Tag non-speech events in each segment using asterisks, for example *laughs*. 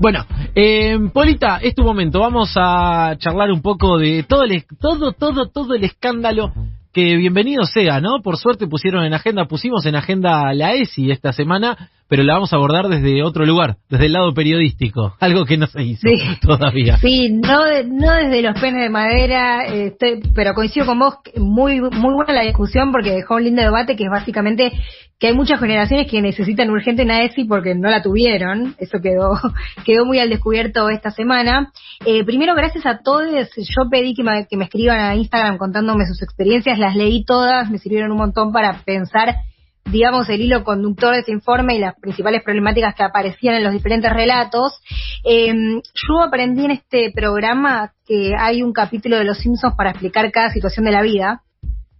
Bueno, eh, Polita, es tu momento. Vamos a charlar un poco de todo el, todo, todo, todo el escándalo que bienvenido sea, ¿no? Por suerte pusieron en agenda, pusimos en agenda la ESI esta semana, pero la vamos a abordar desde otro lugar, desde el lado periodístico, *laughs* algo que no se hizo todavía. Sí, no, no desde los penes de madera, este, pero coincido con vos, muy, muy buena la discusión porque dejó un lindo debate que es básicamente que hay muchas generaciones que necesitan urgente una ESI porque no la tuvieron, eso quedó, *laughs* quedó muy al descubierto esta semana. Eh, primero, gracias a todos, yo pedí que me, que me escriban a Instagram contándome sus experiencias, las leí todas, me sirvieron un montón para pensar digamos, el hilo conductor de ese informe y las principales problemáticas que aparecían en los diferentes relatos. Eh, yo aprendí en este programa que hay un capítulo de Los Simpsons para explicar cada situación de la vida.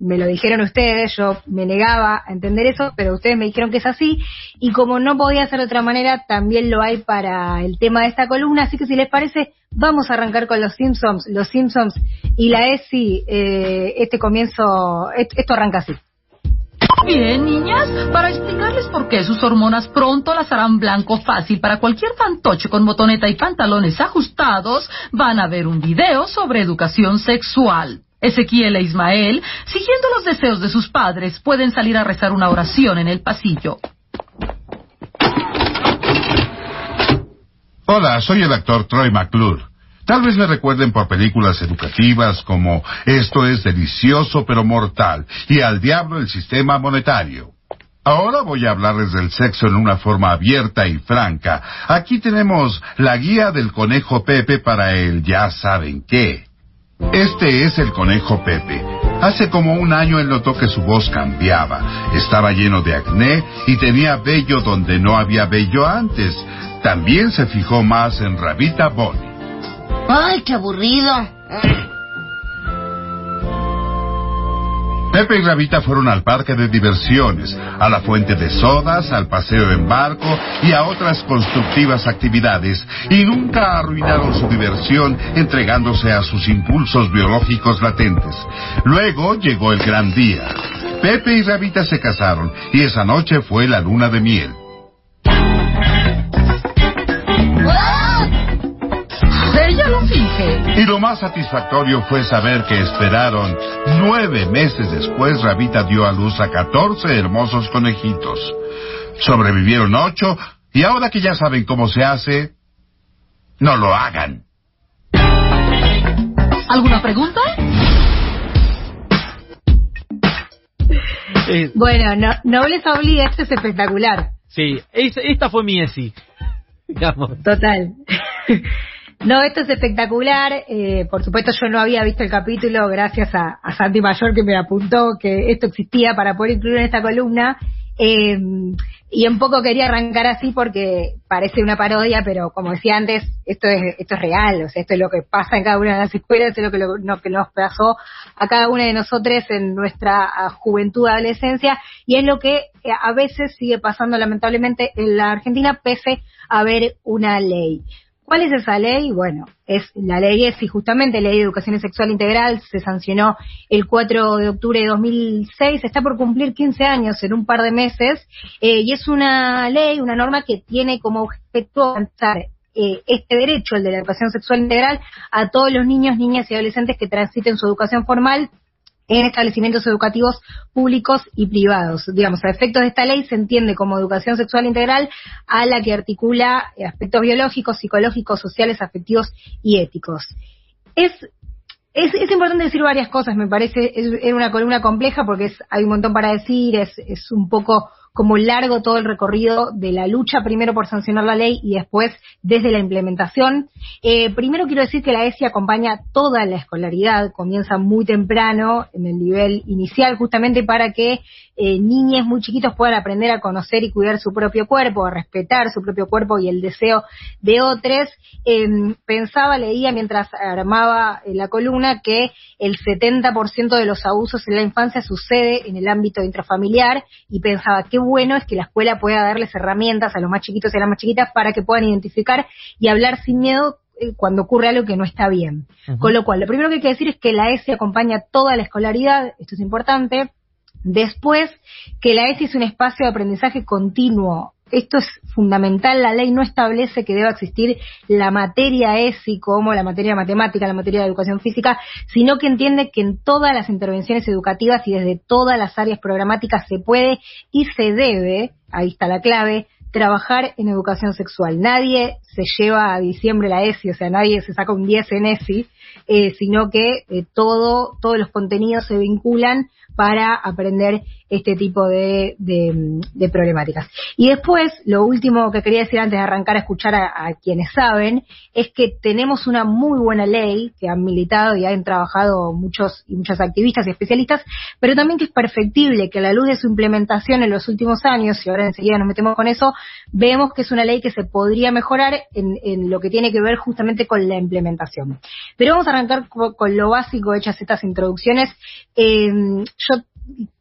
Me lo dijeron ustedes, yo me negaba a entender eso, pero ustedes me dijeron que es así. Y como no podía ser de otra manera, también lo hay para el tema de esta columna. Así que si les parece, vamos a arrancar con Los Simpsons. Los Simpsons y la ESI, eh, este comienzo, esto arranca así. Bien, niñas, para explicarles por qué sus hormonas pronto las harán blanco fácil para cualquier fantoche con botoneta y pantalones ajustados, van a ver un video sobre educación sexual. Ezequiel e Ismael, siguiendo los deseos de sus padres, pueden salir a rezar una oración en el pasillo. Hola, soy el actor Troy McClure. Tal vez me recuerden por películas educativas como Esto es delicioso pero mortal y Al diablo el sistema monetario. Ahora voy a hablarles del sexo en una forma abierta y franca. Aquí tenemos la guía del conejo Pepe para el ya saben qué. Este es el conejo Pepe. Hace como un año él notó que su voz cambiaba. Estaba lleno de acné y tenía vello donde no había vello antes. También se fijó más en Rabita Bonnie. ¡Ay, qué aburrido! Pepe y Rabita fueron al parque de diversiones, a la fuente de sodas, al paseo en barco y a otras constructivas actividades, y nunca arruinaron su diversión entregándose a sus impulsos biológicos latentes. Luego llegó el gran día. Pepe y Rabita se casaron, y esa noche fue la luna de miel. Y lo más satisfactorio fue saber que esperaron nueve meses después, Rabita dio a luz a catorce hermosos conejitos. Sobrevivieron ocho, y ahora que ya saben cómo se hace, no lo hagan. ¿Alguna pregunta? Eh, bueno, no, no les obligue, esto es espectacular. Sí, esta fue mi ESI. Digamos. Total. No, esto es espectacular. Eh, por supuesto, yo no había visto el capítulo gracias a, Santi Mayor que me apuntó que esto existía para poder incluir en esta columna. Eh, y un poco quería arrancar así porque parece una parodia, pero como decía antes, esto es esto es real, o sea, esto es lo que pasa en cada una de las escuelas, es lo que, lo, que nos pasó a cada una de nosotros en nuestra juventud, adolescencia, y es lo que eh, a veces sigue pasando lamentablemente en la Argentina, pese a haber una ley. ¿Cuál es esa ley? Bueno, es la ley es y justamente ley de educación sexual integral se sancionó el 4 de octubre de 2006, está por cumplir 15 años en un par de meses eh, y es una ley, una norma que tiene como objeto avanzar eh, este derecho, el de la educación sexual integral, a todos los niños, niñas y adolescentes que transiten su educación formal en establecimientos educativos públicos y privados. Digamos, a efectos de esta ley se entiende como educación sexual integral a la que articula aspectos biológicos, psicológicos, sociales, afectivos y éticos. Es es, es, importante decir varias cosas, me parece, es, una columna compleja porque es, hay un montón para decir, es, es un poco como largo todo el recorrido de la lucha, primero por sancionar la ley y después desde la implementación. Eh, primero quiero decir que la ESI acompaña toda la escolaridad, comienza muy temprano en el nivel inicial, justamente para que eh, niñas muy chiquitos puedan aprender a conocer y cuidar su propio cuerpo, a respetar su propio cuerpo y el deseo de otros. Em, pensaba, leía mientras armaba eh, la columna que el 70% de los abusos en la infancia sucede en el ámbito intrafamiliar y pensaba qué bueno es que la escuela pueda darles herramientas a los más chiquitos y a las más chiquitas para que puedan identificar y hablar sin miedo eh, cuando ocurre algo que no está bien. Con lo cual, lo primero que hay que decir es que la ESI acompaña toda la escolaridad, esto es importante, Después, que la ESI es un espacio de aprendizaje continuo esto es fundamental, la ley no establece que deba existir la materia ESI como la materia matemática, la materia de educación física, sino que entiende que en todas las intervenciones educativas y desde todas las áreas programáticas se puede y se debe, ahí está la clave, trabajar en educación sexual. Nadie se lleva a diciembre la ESI, o sea, nadie se saca un 10 en ESI, eh, sino que eh, todo, todos los contenidos se vinculan para aprender este tipo de, de, problemáticas. Y después, lo último que quería decir antes de arrancar a escuchar a, quienes saben, es que tenemos una muy buena ley que han militado y han trabajado muchos y muchas activistas y especialistas, pero también que es perfectible, que a la luz de su implementación en los últimos años, y ahora enseguida nos metemos con eso, vemos que es una ley que se podría mejorar en, lo que tiene que ver justamente con la implementación. Pero vamos a arrancar con, lo básico, hechas estas introducciones. Eh, yo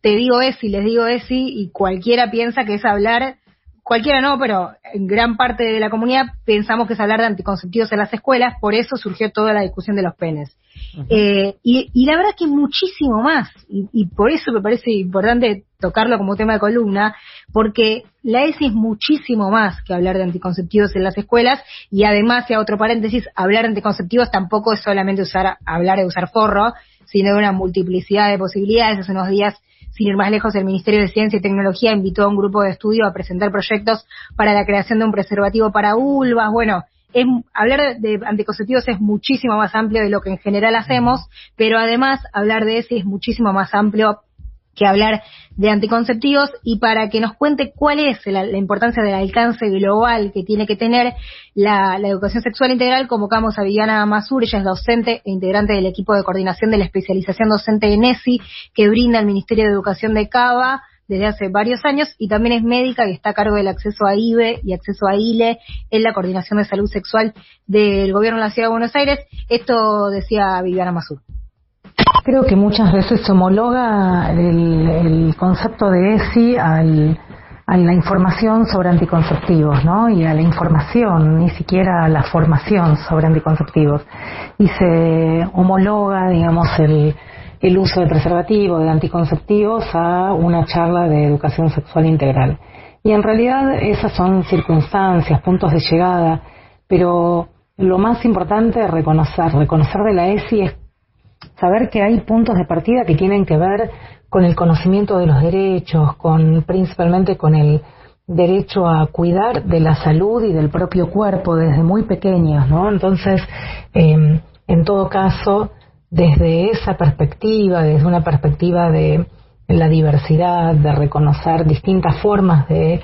te digo ESI, les digo ESI y cualquiera piensa que es hablar, cualquiera no, pero en gran parte de la comunidad pensamos que es hablar de anticonceptivos en las escuelas, por eso surgió toda la discusión de los penes. Eh, y, la verdad que muchísimo más, y, por eso me parece importante tocarlo como tema de columna, porque la ESI es muchísimo más que hablar de anticonceptivos en las escuelas, y además, y a otro paréntesis, hablar de anticonceptivos tampoco es solamente usar, hablar de usar forro, sino de una multiplicidad de posibilidades. Hace unos días, sin ir más lejos, el Ministerio de Ciencia y Tecnología invitó a un grupo de estudio a presentar proyectos para la creación de un preservativo para vulvas. Bueno, es, hablar de anticonceptivos es muchísimo más amplio de lo que en general hacemos, pero además hablar de ese es muchísimo más amplio que hablar de anticonceptivos y para que nos cuente cuál es la, importancia del alcance global que tiene que tener la, educación sexual integral, convocamos a Viviana Masur, ella es docente e integrante del equipo de coordinación de la especialización docente en ESI que brinda el Ministerio de Educación de Cava desde hace varios años y también es médica y está a cargo del acceso a IBE y acceso a ILE en la coordinación de salud sexual del gobierno de la Ciudad de Buenos Aires. Esto decía Viviana Masur. Creo que muchas veces se homologa el, concepto de ESI al, a la información sobre anticonceptivos, ¿no? Y a la información, ni siquiera a la formación sobre anticonceptivos. Y se homologa, digamos, el, el uso de preservativos, de anticonceptivos, a una charla de educación sexual integral. Y en realidad esas son circunstancias, puntos de llegada, pero lo más importante es reconocer, reconocer de la ESI es saber que hay puntos de partida que tienen que ver con el conocimiento de los derechos, con principalmente con el derecho a cuidar de la salud y del propio cuerpo desde muy pequeños, ¿no? Entonces, em, en todo caso, desde esa perspectiva, desde una perspectiva de la diversidad, de reconocer distintas formas de,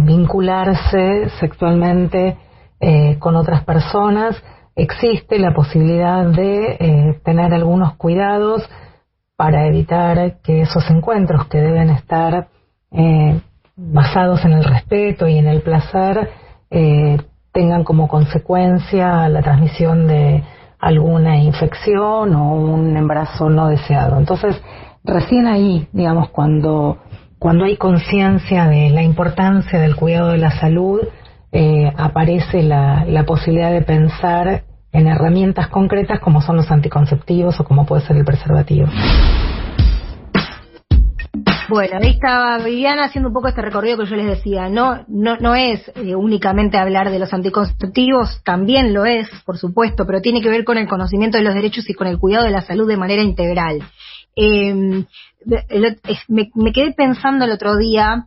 vincularse sexualmente eh, con otras personas, existe la posibilidad de eh, tener algunos cuidados para evitar que esos encuentros que deben estar eh, basados en el respeto y en el placer eh, tengan como consecuencia la transmisión de alguna infección o un embarazo no deseado. Entonces, recién ahí, digamos, cuando, cuando hay conciencia de la importancia del cuidado de la salud, eh, aparece la, la posibilidad de pensar en herramientas concretas como son los anticonceptivos o como puede ser el preservativo. Bueno, ahí estaba Viviana haciendo un poco este recorrido que yo les decía. No, no, no es eh, únicamente hablar de los anticonceptivos, también lo es, por supuesto, pero tiene que ver con el conocimiento de los derechos y con el cuidado de la salud de manera integral. Eh, me, me, quedé pensando el otro día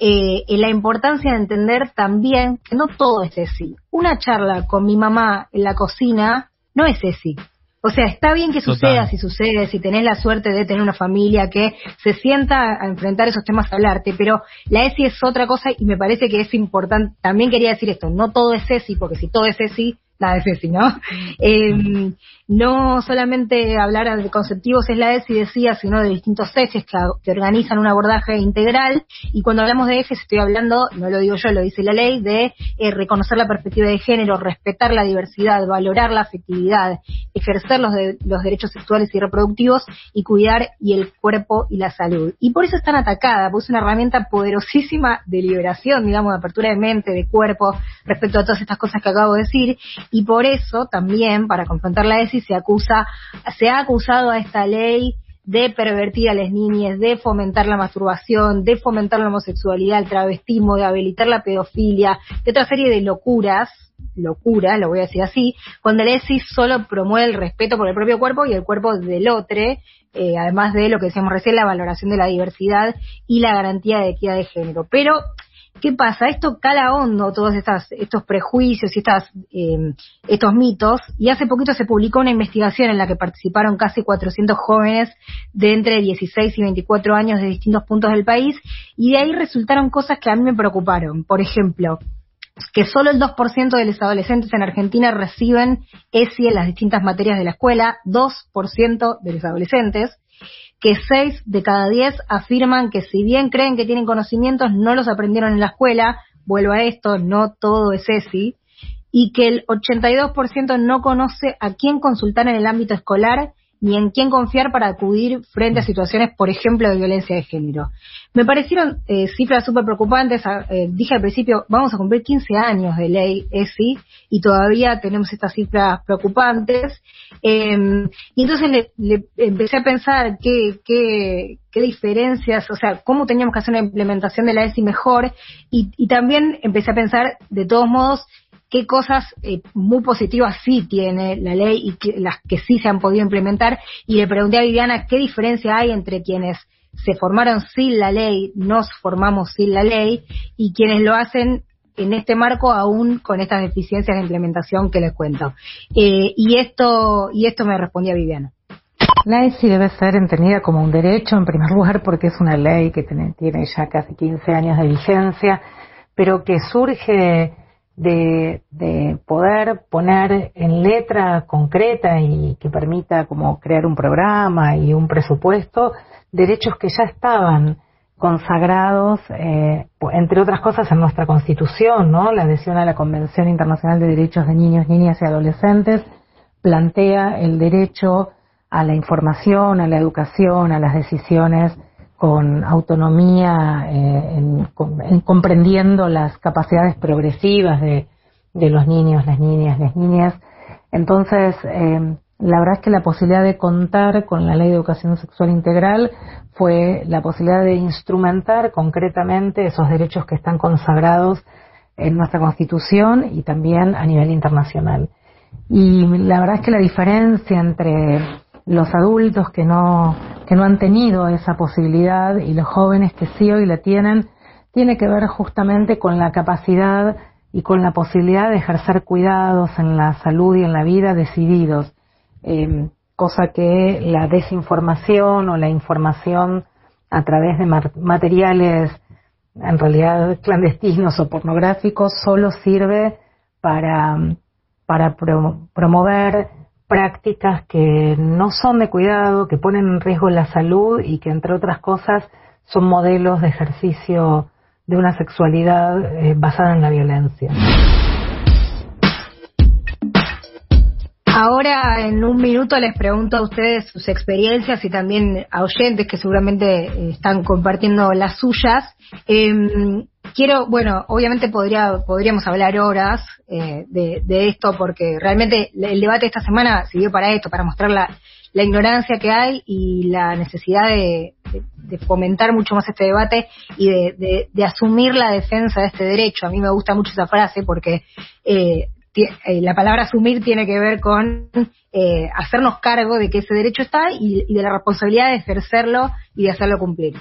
eh, la importancia de entender también que no todo es así. Una charla con mi mamá en la cocina no es así. O sea, está bien que suceda si sucede, si tenés la suerte de tener una familia que se sienta a enfrentar esos temas a hablarte, pero la ESI es otra cosa y me parece que es importante, también quería decir esto, no todo es ESI, porque si todo es ESI, nada es ESI, ¿no? Eh, no solamente hablar de conceptivos es la ESI, decía, sino de distintos ejes que, organizan un abordaje integral. Y cuando hablamos de ejes, estoy hablando, no lo digo yo, lo dice la ley, de eh, reconocer la perspectiva de género, respetar la diversidad, valorar la afectividad, ejercer los, los derechos sexuales y reproductivos y cuidar y el cuerpo y la salud. Y por eso están atacada, porque es una herramienta poderosísima de liberación, digamos, de apertura de mente, de cuerpo, respecto a todas estas cosas que acabo de decir. Y por eso también, para confrontar la ESI, se acusa, se ha acusado a esta ley de pervertir a las niñas, de fomentar la masturbación, de fomentar la homosexualidad, el travestismo, de habilitar la pedofilia, de otra serie de locuras, locura, lo voy a decir así, cuando la ESI solo promueve el respeto por el propio cuerpo y el cuerpo del otro, eh, además de lo que decíamos recién, la valoración de la diversidad y la garantía de equidad de género. Pero ¿Qué pasa? Esto cala hondo, todos estas, estos prejuicios y estas, eh, estos mitos, y hace poquito se publicó una investigación en la que participaron casi 400 jóvenes de entre 16 y 24 años de distintos puntos del país, y de ahí resultaron cosas que a mí me preocuparon. Por ejemplo, que solo el 2% de los adolescentes en Argentina reciben ESI en las distintas materias de la escuela, 2% de los adolescentes, que 6 de cada 10 afirman que si bien creen que tienen conocimientos, no los aprendieron en la escuela, vuelvo a esto, no todo es ESI, y que el 82% no conoce a quién consultar en el ámbito escolar ni en quién confiar para acudir frente a situaciones, por ejemplo, de violencia de género. Me parecieron eh, cifras súper preocupantes. Ah, eh, dije al principio, vamos a cumplir 15 años de ley ESI y todavía tenemos estas cifras preocupantes. Em, y entonces le, empecé a pensar qué, qué, qué diferencias, o sea, cómo teníamos que hacer una implementación de la ESI mejor y, y también empecé a pensar, de todos modos, qué cosas eh, muy positivas sí tiene la ley y las que sí se han podido implementar. Y le pregunté a Viviana qué diferencia hay entre quienes se formaron sin la ley, nos formamos sin la ley, y quienes lo hacen en este marco aún con estas deficiencias de implementación que les cuento. Eh, y esto y esto me respondía Viviana. La ESI debe ser entendida como un derecho, en primer lugar, porque es una ley que tiene, tiene ya casi 15 años de vigencia, pero que surge de, poder poner en letra concreta y que permita como crear un programa y un presupuesto derechos que ya estaban consagrados, eh, entre otras cosas, en nuestra Constitución, ¿no? La adhesión a la Convención Internacional de Derechos de Niños, Niñas y Adolescentes plantea el derecho a la información, a la educación, a las decisiones con autonomía, eh, en, comprendiendo las capacidades progresivas de, los niños, las niñas, las niñas. Entonces, eh, la verdad es que la posibilidad de contar con la ley de educación sexual integral fue la posibilidad de instrumentar concretamente esos derechos que están consagrados en nuestra Constitución y también a nivel internacional. Y la verdad es que la diferencia entre los adultos que no, que no han tenido esa posibilidad y los jóvenes que sí hoy la tienen, tiene que ver justamente con la capacidad y con la posibilidad de ejercer cuidados en la salud y en la vida decididos, em, cosa que la desinformación o la información a través de materiales en realidad clandestinos o pornográficos solo sirve para, para promover prácticas que no son de cuidado, que ponen en riesgo la salud y que, entre otras cosas, son modelos de ejercicio de una sexualidad eh, basada en la violencia. Ahora, en un minuto, les pregunto a ustedes sus experiencias y también a oyentes que seguramente eh, están compartiendo las suyas. Em, quiero, bueno, obviamente podría, podríamos hablar horas eh, de, esto porque realmente el debate de esta semana sirvió para esto, para mostrar la, ignorancia que hay y la necesidad de, fomentar mucho más este debate y de, asumir la defensa de este derecho. A mí me gusta mucho esa frase porque eh, eh, la palabra asumir tiene que ver con hacernos cargo de que ese derecho está y, y, de la responsabilidad de ejercerlo y de hacerlo cumplir.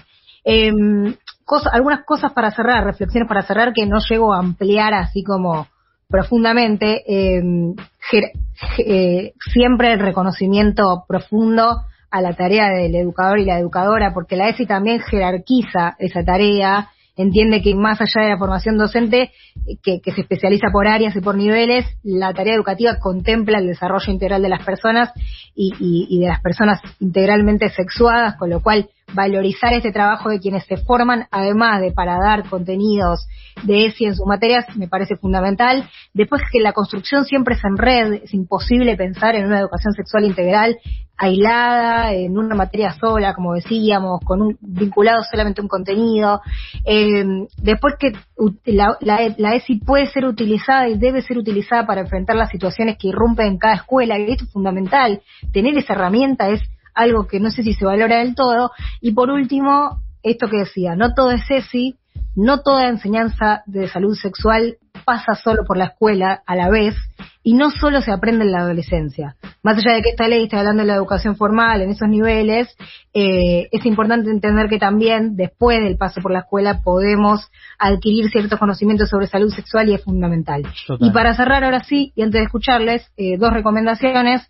Algunas cosas para cerrar, reflexiones para cerrar que no llego a ampliar así como profundamente. Em, eh, siempre el reconocimiento profundo a la tarea del educador y la educadora, porque la ESI también jerarquiza esa tarea entiende que más allá de la formación docente, que, se especializa por áreas y por niveles, la tarea educativa contempla el desarrollo integral de las personas y, de las personas integralmente sexuadas, con lo cual valorizar este trabajo de quienes se forman, además de para dar contenidos de ESI en sus materias, me parece fundamental. Después que la construcción siempre es en red, es imposible pensar en una educación sexual integral aislada, en una materia sola, como decíamos, con un vinculado solamente a un contenido. Eh, después que la, la, ESI puede ser utilizada y debe ser utilizada para enfrentar las situaciones que irrumpen en cada escuela, y esto es fundamental. Tener esa herramienta es algo que no sé si se valora del todo. Y por último, esto que decía, no todo es ESI, no toda enseñanza de salud sexual pasa solo por la escuela a la vez y no solo se aprende en la adolescencia. Más allá de que esta ley está hablando de la educación formal en esos niveles, eh, es importante entender que también después del paso por la escuela podemos adquirir ciertos conocimientos sobre salud sexual y es fundamental. Y para cerrar ahora sí, y antes de escucharles, eh, dos recomendaciones.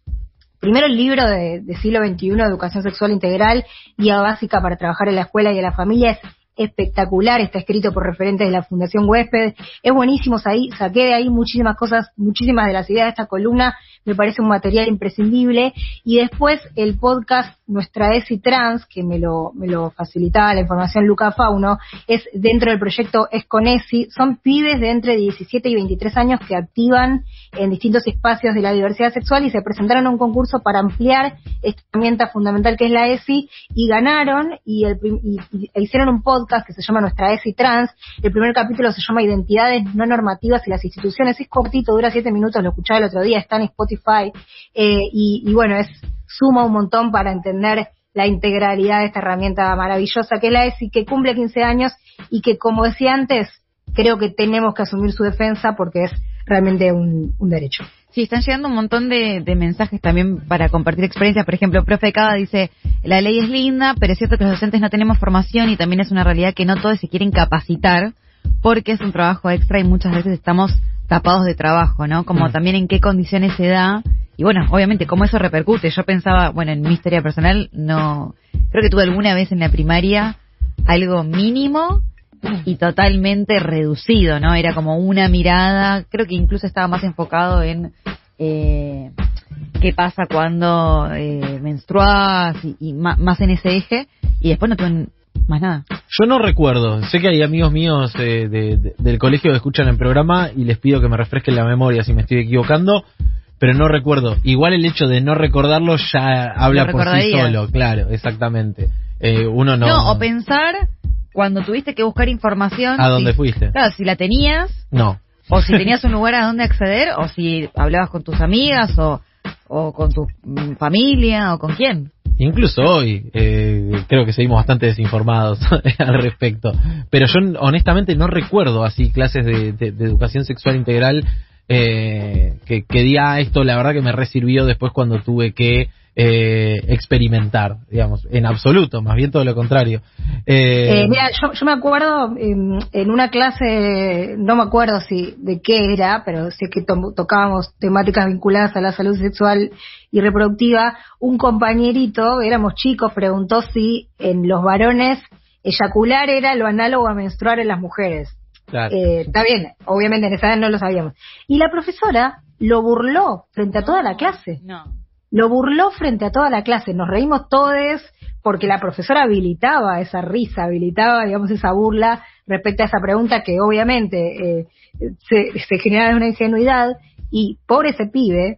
Primero el libro de, de siglo XXI, Educación Sexual Integral, guía básica para trabajar en la escuela y en la familia, es espectacular, está escrito por referentes de la Fundación Huésped, es buenísimo, ahí, saqué de ahí muchísimas cosas, muchísimas de las ideas de esta columna, me parece un material imprescindible, y después el podcast Nuestra ESI Trans, que me lo, me lo facilitaba la información Luca Fauno, es dentro del proyecto Es con ESI, son pibes de entre 17 y 23 años que activan en distintos espacios de la diversidad sexual y se presentaron a un concurso para ampliar esta herramienta fundamental que es la ESI y ganaron y, el, y hicieron un podcast que se llama Nuestra ESI Trans. El primer capítulo se llama Identidades no normativas y las instituciones. Es cortito, dura siete minutos, lo escuchaba el otro día, está en Spotify. Eh, y, bueno, es suma un montón para entender la integralidad de esta herramienta maravillosa que es la ESI, que cumple 15 años y que, como decía antes, creo que tenemos que asumir su defensa porque es realmente un derecho. Sí, están llegando un montón de, mensajes también para compartir experiencias. Por ejemplo, profe Cada dice, la ley es linda, pero es cierto que los docentes no tenemos formación y también es una realidad que no todos se quieren capacitar porque es un trabajo extra y muchas veces estamos tapados de trabajo, ¿no? Como mm. también en qué condiciones se da y bueno, obviamente cómo eso repercute. Yo pensaba, bueno, en mi historia personal, no, creo que tuve alguna vez en la primaria algo mínimo y totalmente reducido, ¿no? Era como una mirada, creo que incluso estaba más enfocado en eh, qué pasa cuando eh, menstruas y, más, en ese eje, y después no tuve más nada. Yo no recuerdo, sé que hay amigos míos eh, del colegio que escuchan el programa y les pido que me refresquen la memoria si me estoy equivocando, pero no recuerdo. Igual el hecho de no recordarlo ya habla por sí solo, claro, exactamente. Eh, uno no... No, o pensar cuando tuviste que buscar información. ¿A dónde fuiste? Claro, si la tenías. No. O si tenías un lugar a donde acceder, o si hablabas con tus amigas, o, o con tu mm, familia, o con quién. Incluso hoy eh, creo que seguimos bastante desinformados *laughs* al respecto. Pero yo honestamente no recuerdo así clases de, educación sexual integral eh, que, que diga esto, la verdad que me resirvió después cuando tuve que eh, experimentar, digamos, en absoluto, más bien todo lo contrario. Eh, eh, mira, yo, me acuerdo en, una clase, no me acuerdo si de qué era, pero sé que tocábamos temáticas vinculadas a la salud sexual y reproductiva, un compañerito, éramos chicos, preguntó si en los varones eyacular era lo análogo a menstruar en las mujeres. está bien, obviamente en esa edad no lo sabíamos. Y la profesora lo burló frente a toda la clase. No lo burló frente a toda la clase. Nos reímos todos porque la profesora habilitaba esa risa, habilitaba, digamos, esa burla respecto a esa pregunta que obviamente eh, se, se genera una ingenuidad y por ese pibe,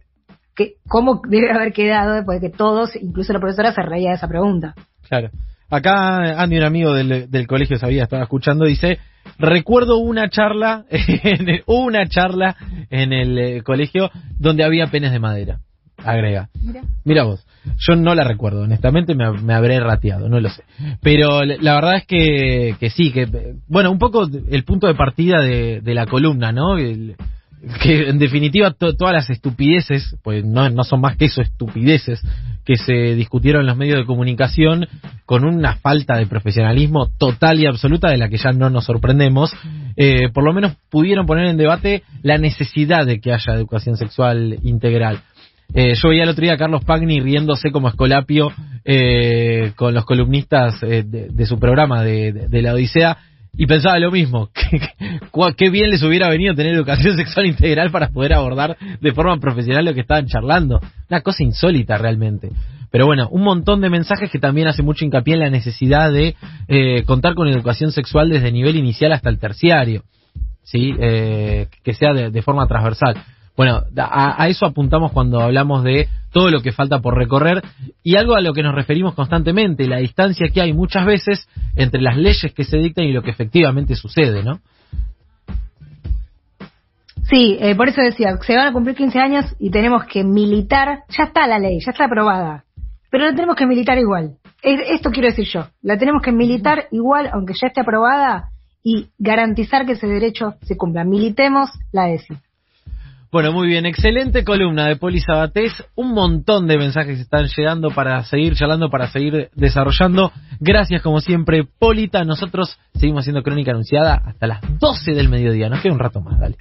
que cómo debe haber quedado después de que todos, incluso la profesora, se reía de esa pregunta. Claro. Acá Andy, un amigo del, del colegio, sabía, estaba escuchando, dice, recuerdo una charla, *laughs* una charla en el eh, colegio donde había penes de madera agrega. Mira. vos, yo no la recuerdo, honestamente me, habré rateado, no lo sé. Pero la verdad es que, que sí, que, bueno, un poco el punto de partida de, la columna, ¿no? que en definitiva todas las estupideces, pues no, no son más que eso, estupideces, que se discutieron en los medios de comunicación con una falta de profesionalismo total y absoluta de la que ya no nos sorprendemos, eh, por lo menos pudieron poner en debate la necesidad de que haya educación sexual integral. Eh, yo veía el otro día a Carlos Pagni riéndose como escolapio eh, con los columnistas eh, de, su programa de, la Odisea y pensaba lo mismo. *laughs* Qué bien les hubiera venido tener educación *laughs* sexual integral para poder abordar de forma profesional lo que estaban charlando. Una cosa insólita realmente. Pero bueno, un montón de mensajes que también hace mucho hincapié en la necesidad de contar con educación sexual desde nivel inicial hasta el terciario. ¿sí? que sea de forma transversal. Bueno, a, eso apuntamos cuando hablamos de todo lo que falta por recorrer y algo a lo que nos referimos constantemente, la distancia que hay muchas veces entre las leyes que se dictan y lo que efectivamente sucede, ¿no? Sí, eh, por eso decía, se van a cumplir 15 años y tenemos que militar, ya está la ley, ya está aprobada. pero la tenemos que militar igual. Es- Esto quiero decir yo, la tenemos que militar igual, aunque ya esté aprobada, y garantizar que ese derecho se cumpla. Militemos la ESI. Bueno, muy bien, excelente columna de Poli Sabatés, un montón de mensajes están llegando para seguir charlando, para seguir desarrollando. Gracias como siempre, Polita. Nosotros seguimos haciendo crónica anunciada hasta las 12 del mediodía. Nos queda un rato más, dale.